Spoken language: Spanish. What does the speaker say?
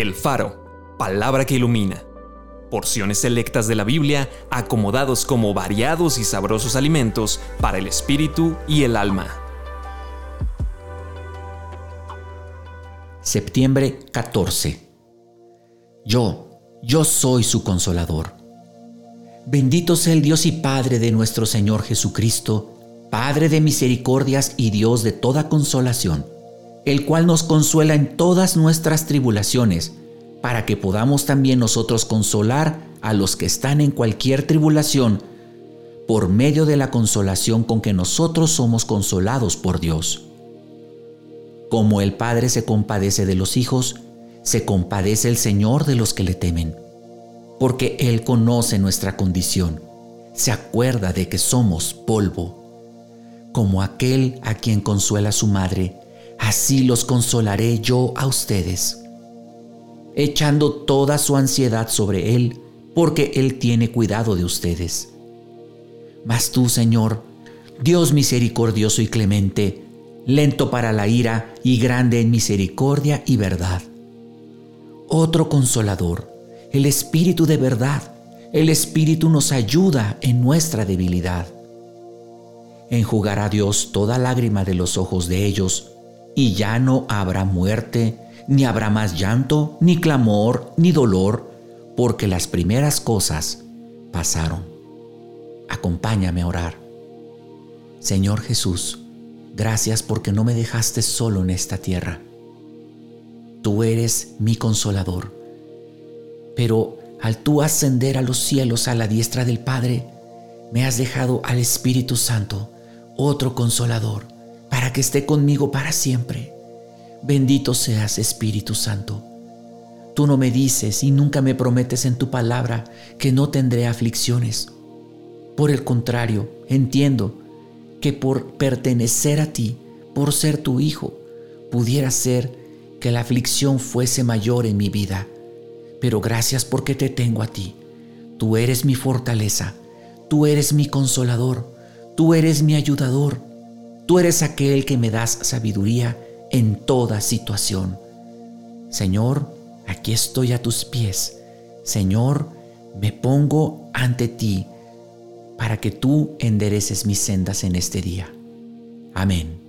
El Faro, palabra que ilumina. Porciones selectas de la Biblia acomodados como variados y sabrosos alimentos para el espíritu y el alma. Septiembre 14. Yo, yo soy su consolador. Bendito sea el Dios y Padre de nuestro Señor Jesucristo, Padre de misericordias y Dios de toda consolación el cual nos consuela en todas nuestras tribulaciones, para que podamos también nosotros consolar a los que están en cualquier tribulación, por medio de la consolación con que nosotros somos consolados por Dios. Como el Padre se compadece de los hijos, se compadece el Señor de los que le temen, porque Él conoce nuestra condición, se acuerda de que somos polvo, como aquel a quien consuela su madre, así los consolaré yo a ustedes, echando toda su ansiedad sobre Él, porque Él tiene cuidado de ustedes. Mas tú, Señor, Dios misericordioso y clemente, lento para la ira y grande en misericordia y verdad. Otro consolador, el Espíritu de verdad, el Espíritu nos ayuda en nuestra debilidad. Enjugará Dios toda lágrima de los ojos de ellos, y ya no habrá muerte, ni habrá más llanto, ni clamor, ni dolor, porque las primeras cosas pasaron. Acompáñame a orar. Señor Jesús, gracias porque no me dejaste solo en esta tierra. Tú eres mi consolador. Pero al tú ascender a los cielos a la diestra del Padre, me has dejado al Espíritu Santo, otro consolador para que esté conmigo para siempre. Bendito seas, Espíritu Santo. Tú no me dices y nunca me prometes en tu palabra que no tendré aflicciones. Por el contrario, entiendo que por pertenecer a ti, por ser tu hijo, pudiera ser que la aflicción fuese mayor en mi vida. Pero gracias porque te tengo a ti. Tú eres mi fortaleza, tú eres mi consolador, tú eres mi ayudador, Tú eres aquel que me das sabiduría en toda situación. Señor, aquí estoy a tus pies. Señor, me pongo ante ti para que tú endereces mis sendas en este día. Amén.